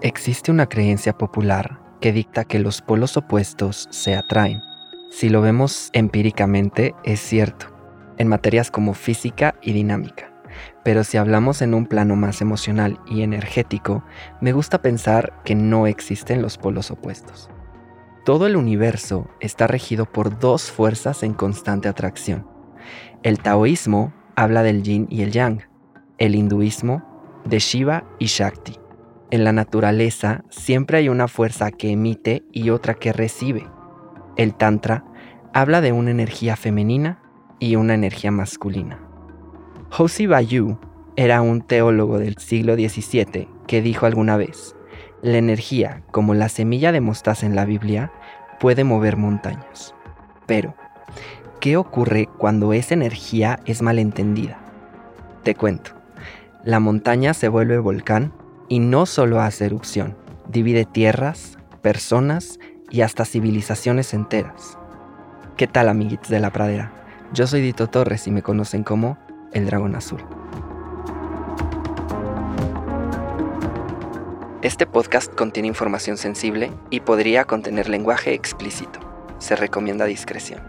Existe una creencia popular que dicta que los polos opuestos se atraen. Si lo vemos empíricamente, es cierto, en materias como física y dinámica. Pero si hablamos en un plano más emocional y energético, me gusta pensar que no existen los polos opuestos. Todo el universo está regido por dos fuerzas en constante atracción. El taoísmo habla del yin y el yang, el hinduismo de Shiva y Shakti en la naturaleza siempre hay una fuerza que emite y otra que recibe. El Tantra habla de una energía femenina y una energía masculina. Hosi Bayu era un teólogo del siglo XVII que dijo alguna vez, la energía, como la semilla de mostaza en la Biblia, puede mover montañas. Pero, ¿qué ocurre cuando esa energía es malentendida? Te cuento, la montaña se vuelve volcán y no solo hace erupción, divide tierras, personas y hasta civilizaciones enteras. ¿Qué tal amiguitos de la pradera? Yo soy Dito Torres y me conocen como el Dragón Azul. Este podcast contiene información sensible y podría contener lenguaje explícito. Se recomienda discreción.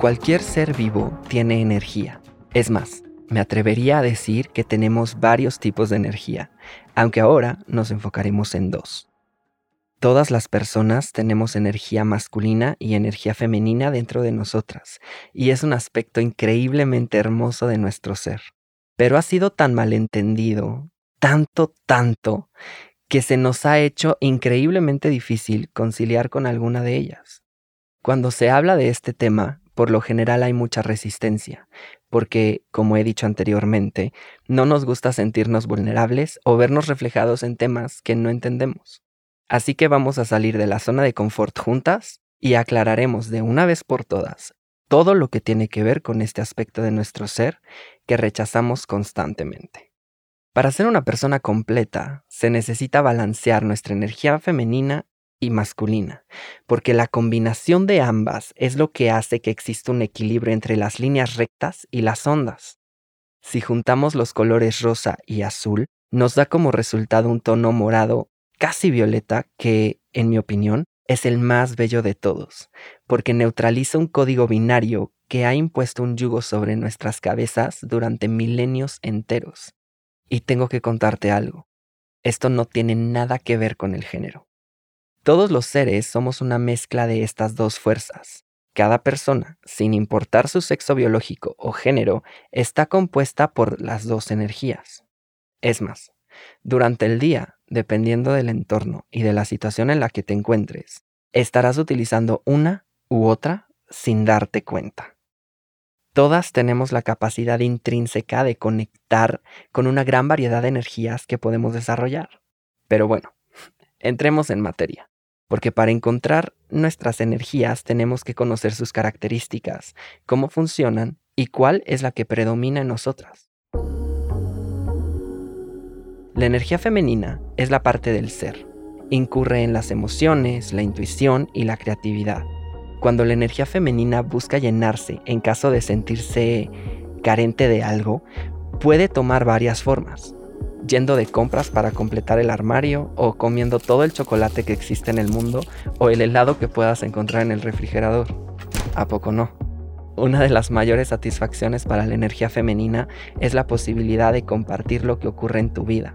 Cualquier ser vivo tiene energía es más, me atrevería a decir que tenemos varios tipos de energía, aunque ahora nos enfocaremos en dos. Todas las personas tenemos energía masculina y energía femenina dentro de nosotras, y es un aspecto increíblemente hermoso de nuestro ser. Pero ha sido tan malentendido, tanto, tanto, que se nos ha hecho increíblemente difícil conciliar con alguna de ellas. Cuando se habla de este tema, por lo general hay mucha resistencia, porque, como he dicho anteriormente, no nos gusta sentirnos vulnerables o vernos reflejados en temas que no entendemos. Así que vamos a salir de la zona de confort juntas y aclararemos de una vez por todas todo lo que tiene que ver con este aspecto de nuestro ser que rechazamos constantemente. Para ser una persona completa, se necesita balancear nuestra energía femenina y masculina, porque la combinación de ambas es lo que hace que exista un equilibrio entre las líneas rectas y las ondas. Si juntamos los colores rosa y azul, nos da como resultado un tono morado casi violeta que, en mi opinión, es el más bello de todos, porque neutraliza un código binario que ha impuesto un yugo sobre nuestras cabezas durante milenios enteros. Y tengo que contarte algo. Esto no tiene nada que ver con el género. Todos los seres somos una mezcla de estas dos fuerzas. Cada persona, sin importar su sexo biológico o género, está compuesta por las dos energías. Es más, durante el día, dependiendo del entorno y de la situación en la que te encuentres, estarás utilizando una u otra sin darte cuenta. Todas tenemos la capacidad intrínseca de conectar con una gran variedad de energías que podemos desarrollar. Pero bueno, entremos en materia porque para encontrar nuestras energías tenemos que conocer sus características, cómo funcionan y cuál es la que predomina en nosotras. La energía femenina es la parte del ser. Incurre en las emociones, la intuición y la creatividad. Cuando la energía femenina busca llenarse en caso de sentirse carente de algo, puede tomar varias formas yendo de compras para completar el armario o comiendo todo el chocolate que existe en el mundo o el helado que puedas encontrar en el refrigerador. ¿A poco no? Una de las mayores satisfacciones para la energía femenina es la posibilidad de compartir lo que ocurre en tu vida.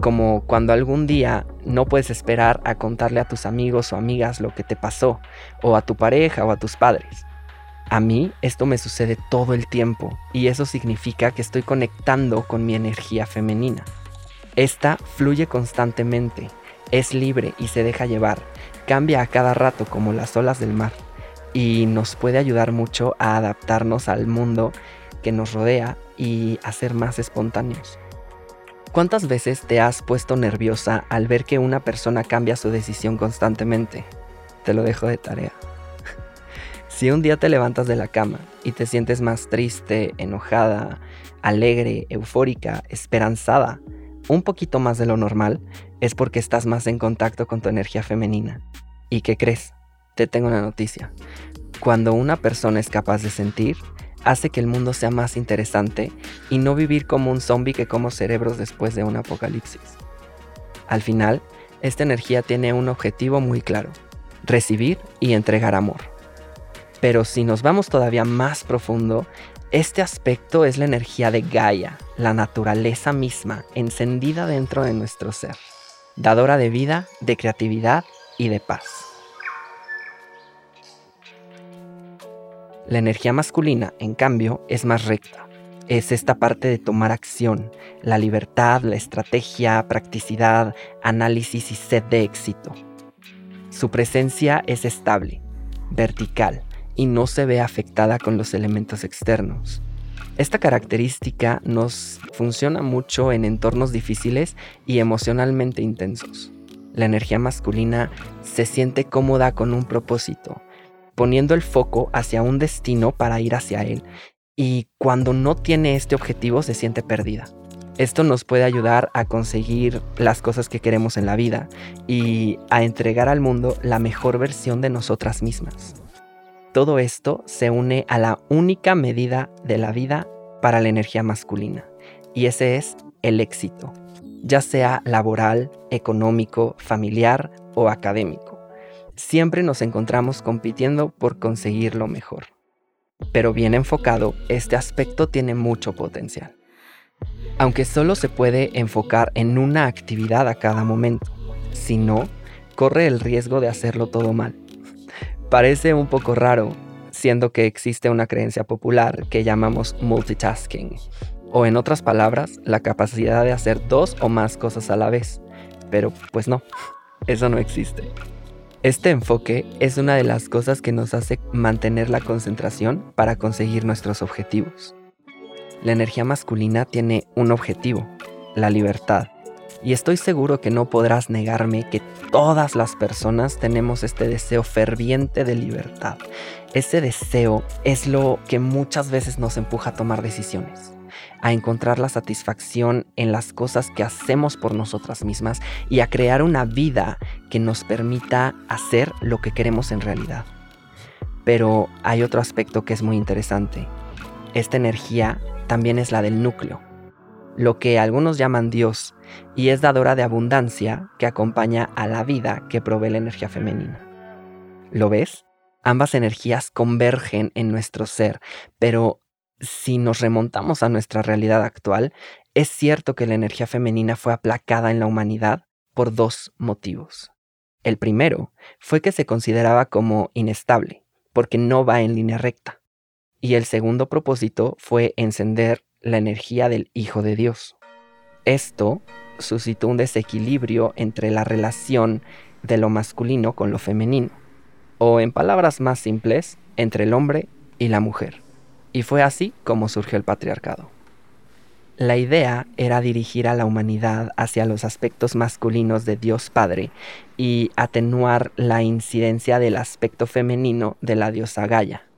Como cuando algún día no puedes esperar a contarle a tus amigos o amigas lo que te pasó, o a tu pareja o a tus padres. A mí esto me sucede todo el tiempo y eso significa que estoy conectando con mi energía femenina. Esta fluye constantemente, es libre y se deja llevar, cambia a cada rato como las olas del mar, y nos puede ayudar mucho a adaptarnos al mundo que nos rodea y a ser más espontáneos. ¿Cuántas veces te has puesto nerviosa al ver que una persona cambia su decisión constantemente? Te lo dejo de tarea. si un día te levantas de la cama y te sientes más triste, enojada, alegre, eufórica, esperanzada, un poquito más de lo normal, es porque estás más en contacto con tu energía femenina. ¿Y qué crees? Te tengo una noticia. Cuando una persona es capaz de sentir, hace que el mundo sea más interesante y no vivir como un zombie que como cerebros después de un apocalipsis. Al final, esta energía tiene un objetivo muy claro, recibir y entregar amor. Pero si nos vamos todavía más profundo, este aspecto es la energía de Gaia, la naturaleza misma, encendida dentro de nuestro ser, dadora de vida, de creatividad y de paz. La energía masculina, en cambio, es más recta. Es esta parte de tomar acción, la libertad, la estrategia, practicidad, análisis y sed de éxito. Su presencia es estable, vertical y no se ve afectada con los elementos externos. Esta característica nos funciona mucho en entornos difíciles y emocionalmente intensos. La energía masculina se siente cómoda con un propósito, poniendo el foco hacia un destino para ir hacia él. Y cuando no tiene este objetivo se siente perdida. Esto nos puede ayudar a conseguir las cosas que queremos en la vida y a entregar al mundo la mejor versión de nosotras mismas. Todo esto se une a la única medida de la vida para la energía masculina, y ese es el éxito, ya sea laboral, económico, familiar o académico siempre nos encontramos compitiendo por conseguir lo mejor. Pero bien enfocado, este aspecto tiene mucho potencial. Aunque solo se puede enfocar en una actividad a cada momento, si no, corre el riesgo de hacerlo todo mal. Parece un poco raro, siendo que existe una creencia popular que llamamos multitasking, o en otras palabras, la capacidad de hacer dos o más cosas a la vez. Pero pues no, eso no existe. Este enfoque es una de las cosas que nos hace mantener la concentración para conseguir nuestros objetivos. La energía masculina tiene un objetivo, la libertad. Y estoy seguro que no podrás negarme que todas las personas tenemos este deseo ferviente de libertad. Ese deseo es lo que muchas veces nos empuja a tomar decisiones a encontrar la satisfacción en las cosas que hacemos por nosotras mismas y a crear una vida que nos permita hacer lo que queremos en realidad. Pero hay otro aspecto que es muy interesante. Esta energía también es la del núcleo, lo que algunos llaman Dios, y es dadora de abundancia que acompaña a la vida que provee la energía femenina. ¿Lo ves? Ambas energías convergen en nuestro ser, pero si nos remontamos a nuestra realidad actual, es cierto que la energía femenina fue aplacada en la humanidad por dos motivos. El primero fue que se consideraba como inestable, porque no va en línea recta. Y el segundo propósito fue encender la energía del Hijo de Dios. Esto suscitó un desequilibrio entre la relación de lo masculino con lo femenino, o en palabras más simples, entre el hombre y la mujer. Y fue así como surgió el patriarcado. La idea era dirigir a la humanidad hacia los aspectos masculinos de Dios Padre y atenuar la incidencia del aspecto femenino de la diosa Gaia.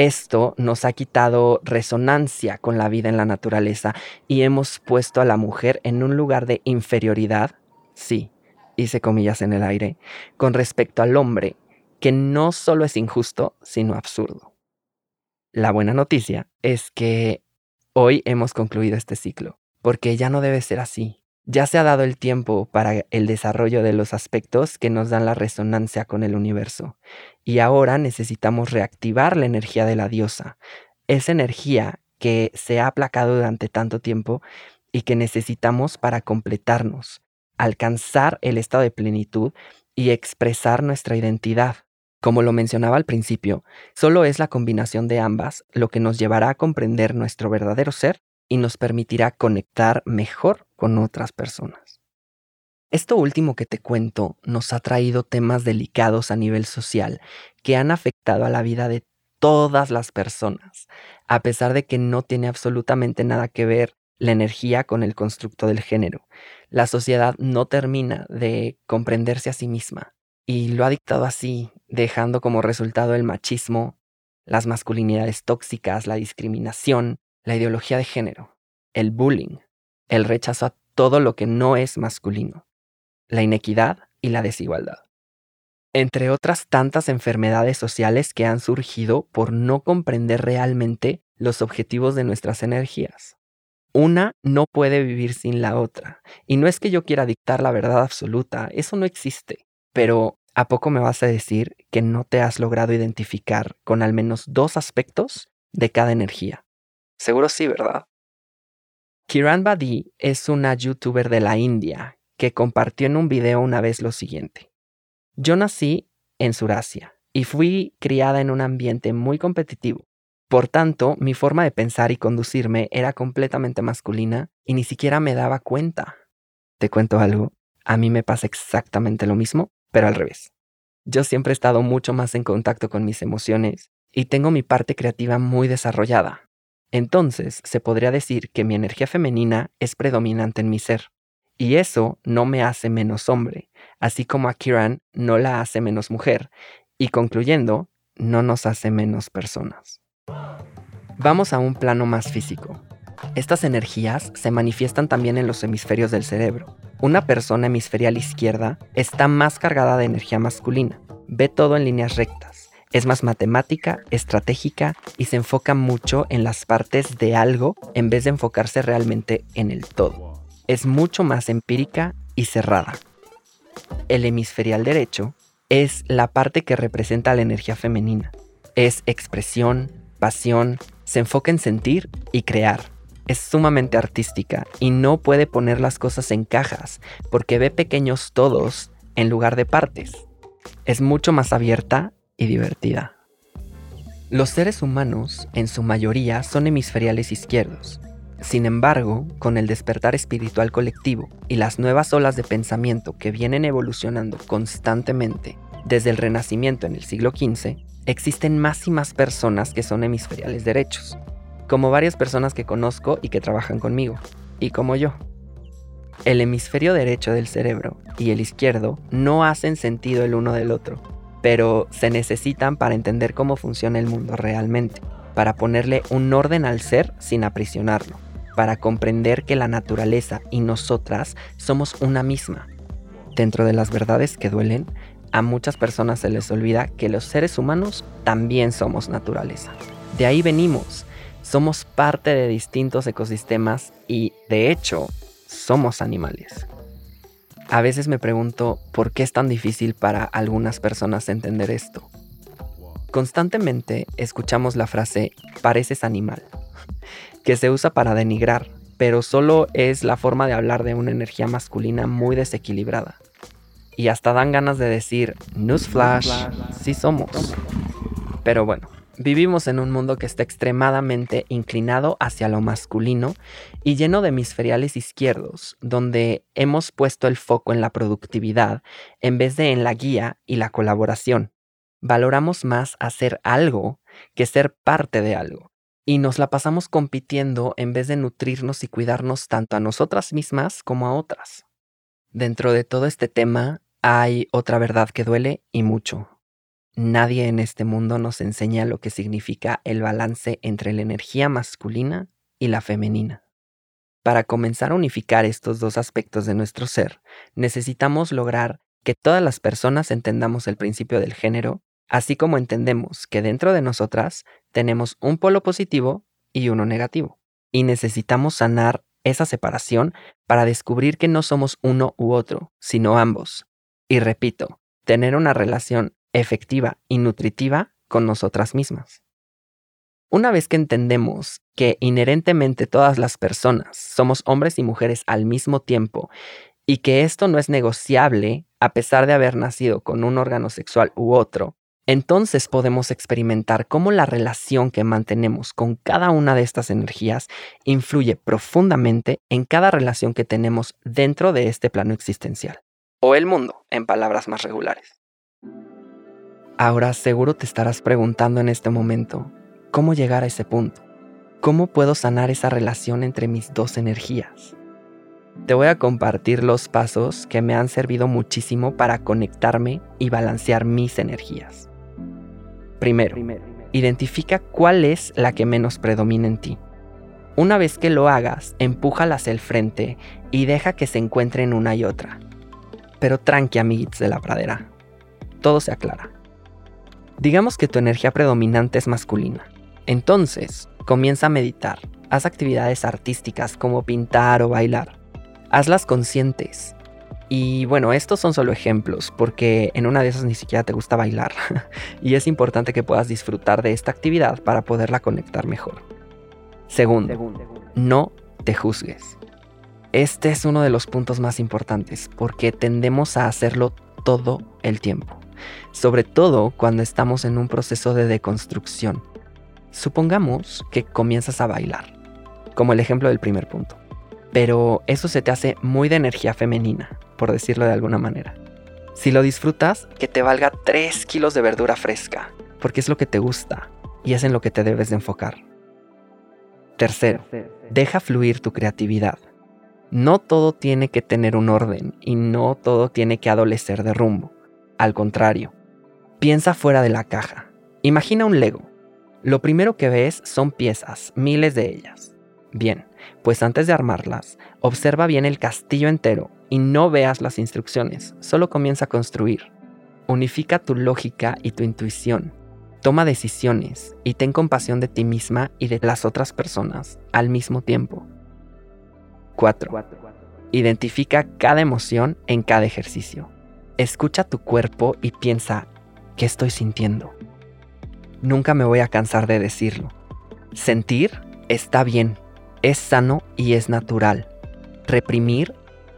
Esto nos ha quitado resonancia con la vida en la naturaleza y hemos puesto a la mujer en un lugar de inferioridad, sí, hice comillas en el aire, con respecto al hombre, que no solo es injusto, sino absurdo. La buena noticia es que hoy hemos concluido este ciclo, porque ya no debe ser así. Ya se ha dado el tiempo para el desarrollo de los aspectos que nos dan la resonancia con el universo. Y ahora necesitamos reactivar la energía de la diosa, esa energía que se ha aplacado durante tanto tiempo y que necesitamos para completarnos, alcanzar el estado de plenitud y expresar nuestra identidad. Como lo mencionaba al principio, solo es la combinación de ambas lo que nos llevará a comprender nuestro verdadero ser y nos permitirá conectar mejor con otras personas. Esto último que te cuento nos ha traído temas delicados a nivel social que han afectado a la vida de todas las personas, a pesar de que no tiene absolutamente nada que ver la energía con el constructo del género. La sociedad no termina de comprenderse a sí misma y lo ha dictado así, dejando como resultado el machismo, las masculinidades tóxicas, la discriminación, la ideología de género, el bullying, el rechazo a todo lo que no es masculino, la inequidad y la desigualdad entre otras tantas enfermedades sociales que han surgido por no comprender realmente los objetivos de nuestras energías. Una no puede vivir sin la otra, y no es que yo quiera dictar la verdad absoluta, eso no existe, pero ¿a poco me vas a decir que no te has logrado identificar con al menos dos aspectos de cada energía? Seguro sí, ¿verdad? Kiran Badi es una youtuber de la India que compartió en un video una vez lo siguiente. Yo nací en Surasia y fui criada en un ambiente muy competitivo. Por tanto, mi forma de pensar y conducirme era completamente masculina y ni siquiera me daba cuenta. Te cuento algo, a mí me pasa exactamente lo mismo, pero al revés. Yo siempre he estado mucho más en contacto con mis emociones y tengo mi parte creativa muy desarrollada. Entonces, se podría decir que mi energía femenina es predominante en mi ser. Y eso no me hace menos hombre, así como a Kiran no la hace menos mujer, y concluyendo, no nos hace menos personas. Vamos a un plano más físico. Estas energías se manifiestan también en los hemisferios del cerebro. Una persona hemisferial izquierda está más cargada de energía masculina, ve todo en líneas rectas, es más matemática, estratégica y se enfoca mucho en las partes de algo en vez de enfocarse realmente en el todo es mucho más empírica y cerrada. El hemisferial derecho es la parte que representa la energía femenina. Es expresión, pasión, se enfoca en sentir y crear. Es sumamente artística y no puede poner las cosas en cajas porque ve pequeños todos en lugar de partes. Es mucho más abierta y divertida. Los seres humanos, en su mayoría, son hemisferiales izquierdos, sin embargo, con el despertar espiritual colectivo y las nuevas olas de pensamiento que vienen evolucionando constantemente desde el Renacimiento en el siglo XV, existen más y más personas que son hemisferiales derechos, como varias personas que conozco y que trabajan conmigo, y como yo. El hemisferio derecho del cerebro y el izquierdo no hacen sentido el uno del otro, pero se necesitan para entender cómo funciona el mundo realmente, para ponerle un orden al ser sin aprisionarlo para comprender que la naturaleza y nosotras somos una misma. Dentro de las verdades que duelen, a muchas personas se les olvida que los seres humanos también somos naturaleza. De ahí venimos, somos parte de distintos ecosistemas y, de hecho, somos animales. A veces me pregunto por qué es tan difícil para algunas personas entender esto. Constantemente escuchamos la frase pareces animal que se usa para denigrar, pero solo es la forma de hablar de una energía masculina muy desequilibrada. Y hasta dan ganas de decir, newsflash, sí somos. Pero bueno, vivimos en un mundo que está extremadamente inclinado hacia lo masculino y lleno de hemisferiales izquierdos, donde hemos puesto el foco en la productividad en vez de en la guía y la colaboración. Valoramos más hacer algo que ser parte de algo y nos la pasamos compitiendo en vez de nutrirnos y cuidarnos tanto a nosotras mismas como a otras. Dentro de todo este tema hay otra verdad que duele y mucho. Nadie en este mundo nos enseña lo que significa el balance entre la energía masculina y la femenina. Para comenzar a unificar estos dos aspectos de nuestro ser, necesitamos lograr que todas las personas entendamos el principio del género así como entendemos que dentro de nosotras tenemos un polo positivo y uno negativo. Y necesitamos sanar esa separación para descubrir que no somos uno u otro, sino ambos. Y repito, tener una relación efectiva y nutritiva con nosotras mismas. Una vez que entendemos que inherentemente todas las personas somos hombres y mujeres al mismo tiempo y que esto no es negociable a pesar de haber nacido con un órgano sexual u otro, entonces podemos experimentar cómo la relación que mantenemos con cada una de estas energías influye profundamente en cada relación que tenemos dentro de este plano existencial, o el mundo, en palabras más regulares. Ahora seguro te estarás preguntando en este momento, ¿cómo llegar a ese punto? ¿Cómo puedo sanar esa relación entre mis dos energías? Te voy a compartir los pasos que me han servido muchísimo para conectarme y balancear mis energías. Primero, identifica cuál es la que menos predomina en ti. Una vez que lo hagas, empújala hacia el frente y deja que se encuentren una y otra. Pero tranqui, amiguitos de la pradera. Todo se aclara. Digamos que tu energía predominante es masculina. Entonces, comienza a meditar. Haz actividades artísticas como pintar o bailar hazlas conscientes. Y bueno, estos son solo ejemplos, porque en una de esas ni siquiera te gusta bailar. y es importante que puedas disfrutar de esta actividad para poderla conectar mejor. Segundo, no te juzgues. Este es uno de los puntos más importantes, porque tendemos a hacerlo todo el tiempo, sobre todo cuando estamos en un proceso de deconstrucción. Supongamos que comienzas a bailar, como el ejemplo del primer punto pero eso se te hace muy de energía femenina, por decirlo de alguna manera. Si lo disfrutas, que te valga 3 kilos de verdura fresca, porque es lo que te gusta y es en lo que te debes de enfocar. Tercero, deja fluir tu creatividad. No todo tiene que tener un orden y no todo tiene que adolecer de rumbo. Al contrario, piensa fuera de la caja. Imagina un Lego. Lo primero que ves son piezas, miles de ellas. Bien, pues antes de armarlas, observa bien el castillo entero y no veas las instrucciones, solo comienza a construir. Unifica tu lógica y tu intuición. Toma decisiones y ten compasión de ti misma y de las otras personas al mismo tiempo. 4. Identifica cada emoción en cada ejercicio. Escucha tu cuerpo y piensa, ¿qué estoy sintiendo? Nunca me voy a cansar de decirlo. Sentir está bien, es sano y es natural. Reprimir,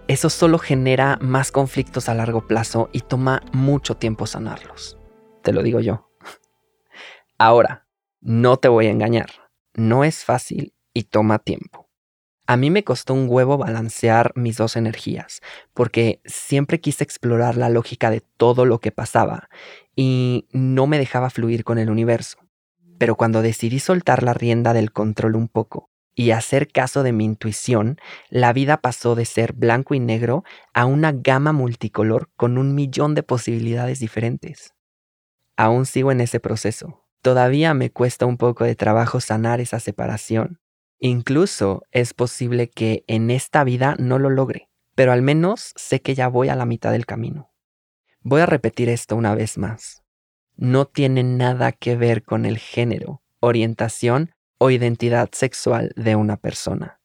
eso solo genera más conflictos a largo plazo y toma mucho tiempo sanarlos. Te lo digo yo. Ahora, no te voy a engañar. No es fácil y toma tiempo. A mí me costó un huevo balancear mis dos energías, porque siempre quise explorar la lógica de todo lo que pasaba y no me dejaba fluir con el universo. Pero cuando decidí soltar la rienda del control un poco y hacer caso de mi intuición, la vida pasó de ser blanco y negro a una gama multicolor con un millón de posibilidades diferentes. Aún sigo en ese proceso. Todavía me cuesta un poco de trabajo sanar esa separación. Incluso es posible que en esta vida no lo logre, pero al menos sé que ya voy a la mitad del camino. Voy a repetir esto una vez más. No tiene nada que ver con el género, orientación o identidad sexual de una persona.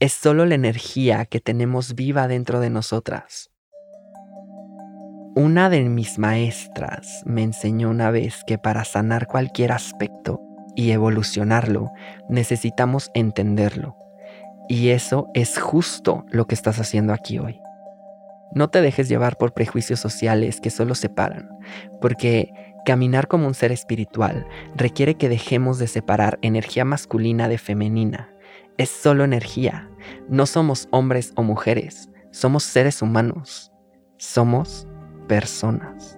Es solo la energía que tenemos viva dentro de nosotras. Una de mis maestras me enseñó una vez que para sanar cualquier aspecto y evolucionarlo, necesitamos entenderlo. Y eso es justo lo que estás haciendo aquí hoy. No te dejes llevar por prejuicios sociales que solo separan, porque Caminar como un ser espiritual requiere que dejemos de separar energía masculina de femenina. Es solo energía. No somos hombres o mujeres. Somos seres humanos. Somos personas.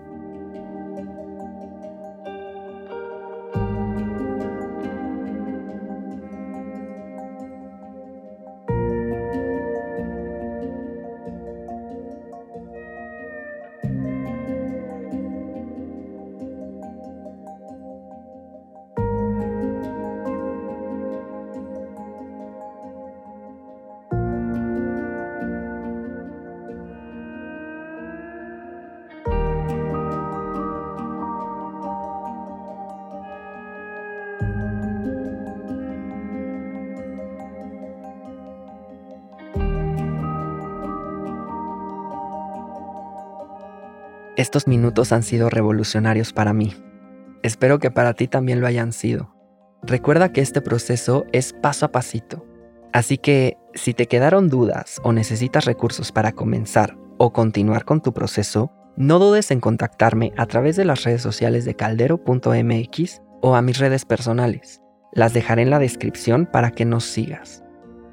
Estos minutos han sido revolucionarios para mí. Espero que para ti también lo hayan sido. Recuerda que este proceso es paso a pasito. Así que si te quedaron dudas o necesitas recursos para comenzar o continuar con tu proceso, No dudes en contactarme a través de las redes sociales de caldero.mx o a mis redes personales. Las dejaré en la descripción para que nos sigas.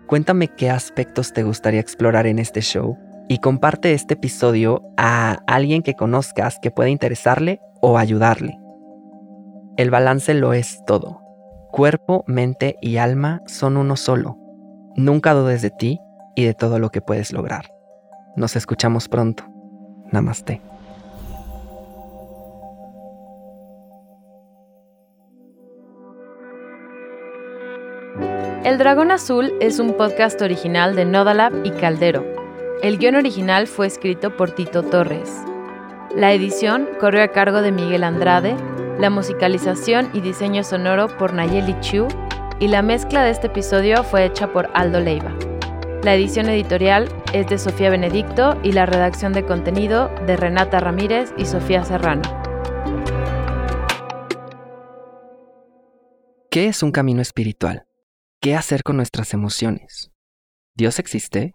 Cuéntame qué aspectos te gustaría explorar en este show y comparte este episodio a alguien que conozcas que pueda interesarle o ayudarle. El balance lo es todo. Cuerpo, mente y alma son uno solo. Nunca dudes de ti y de todo lo que puedes lograr. Nos escuchamos pronto. Namaste. El Dragón Azul es un podcast original de Nodalab y Caldero. El guion original fue escrito por Tito Torres. La edición corrió a cargo de Miguel Andrade, la musicalización y diseño sonoro por Nayeli Chu y la mezcla de este episodio fue hecha por Aldo Leiva. La edición editorial es de Sofía Benedicto y la redacción de contenido de Renata Ramírez y Sofía Serrano. ¿Qué es un camino espiritual? ¿Qué hacer con nuestras emociones? ¿Dios existe?